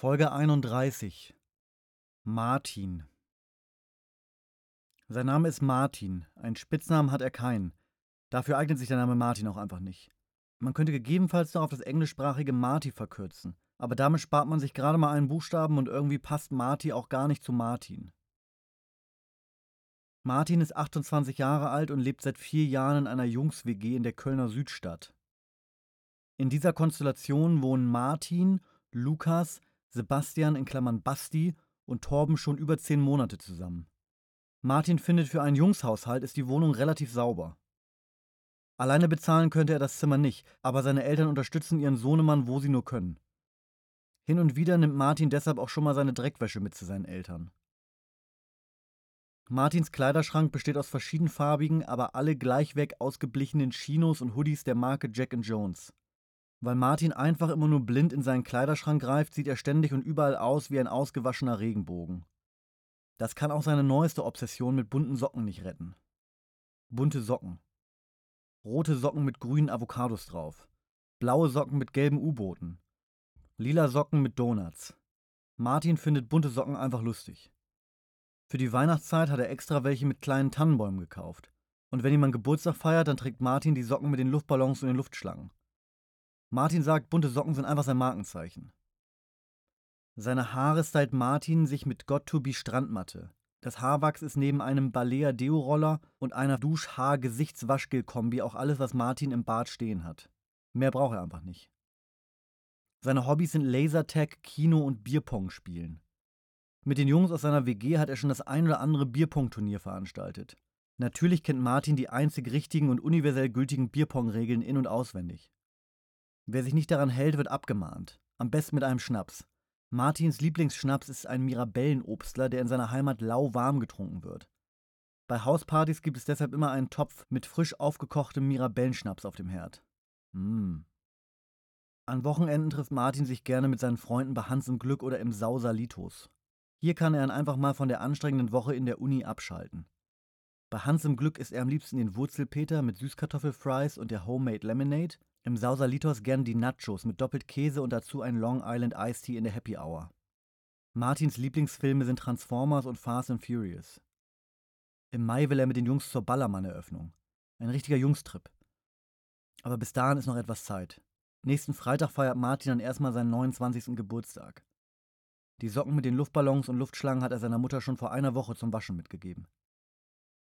Folge 31 Martin Sein Name ist Martin, einen Spitznamen hat er keinen. Dafür eignet sich der Name Martin auch einfach nicht. Man könnte gegebenenfalls noch auf das englischsprachige Marty verkürzen, aber damit spart man sich gerade mal einen Buchstaben und irgendwie passt Marty auch gar nicht zu Martin. Martin ist 28 Jahre alt und lebt seit vier Jahren in einer Jungs-WG in der Kölner Südstadt. In dieser Konstellation wohnen Martin, Lukas, Sebastian in Klammern Basti und Torben schon über zehn Monate zusammen. Martin findet, für einen Jungshaushalt ist die Wohnung relativ sauber. Alleine bezahlen könnte er das Zimmer nicht, aber seine Eltern unterstützen ihren Sohnemann, wo sie nur können. Hin und wieder nimmt Martin deshalb auch schon mal seine Dreckwäsche mit zu seinen Eltern. Martins Kleiderschrank besteht aus verschiedenfarbigen, aber alle gleichweg ausgeblichenen Chinos und Hoodies der Marke Jack Jones. Weil Martin einfach immer nur blind in seinen Kleiderschrank greift, sieht er ständig und überall aus wie ein ausgewaschener Regenbogen. Das kann auch seine neueste Obsession mit bunten Socken nicht retten. Bunte Socken. Rote Socken mit grünen Avocados drauf. Blaue Socken mit gelben U-Booten. Lila Socken mit Donuts. Martin findet bunte Socken einfach lustig. Für die Weihnachtszeit hat er extra welche mit kleinen Tannenbäumen gekauft. Und wenn jemand Geburtstag feiert, dann trägt Martin die Socken mit den Luftballons und den Luftschlangen. Martin sagt, bunte Socken sind einfach sein Markenzeichen. Seine Haare stylt Martin sich mit Got to be Strandmatte. Das Haarwachs ist neben einem Balea Deo-Roller und einer Duschhaar-Gesichtswaschgel-Kombi auch alles, was Martin im Bad stehen hat. Mehr braucht er einfach nicht. Seine Hobbys sind Lasertag, Kino und Bierpong spielen. Mit den Jungs aus seiner WG hat er schon das ein oder andere Bierpong-Turnier veranstaltet. Natürlich kennt Martin die einzig richtigen und universell gültigen Bierpong-Regeln in- und auswendig. Wer sich nicht daran hält, wird abgemahnt. Am besten mit einem Schnaps. Martins Lieblingsschnaps ist ein Mirabellenobstler, der in seiner Heimat lauwarm getrunken wird. Bei Hauspartys gibt es deshalb immer einen Topf mit frisch aufgekochtem Mirabellenschnaps auf dem Herd. Mmh. An Wochenenden trifft Martin sich gerne mit seinen Freunden bei Hans im Glück oder im Sausalitos. Hier kann er einfach mal von der anstrengenden Woche in der Uni abschalten. Bei Hans im Glück isst er am liebsten den Wurzelpeter mit Süßkartoffelfries und der Homemade Lemonade im Sausalitos gern die Nachos mit doppelt Käse und dazu ein Long Island Iced Tea in der Happy Hour. Martins Lieblingsfilme sind Transformers und Fast and Furious. Im Mai will er mit den Jungs zur Ballermann-Eröffnung. Ein richtiger Jungstrip. Aber bis dahin ist noch etwas Zeit. Nächsten Freitag feiert Martin dann erstmal seinen 29. Geburtstag. Die Socken mit den Luftballons und Luftschlangen hat er seiner Mutter schon vor einer Woche zum Waschen mitgegeben.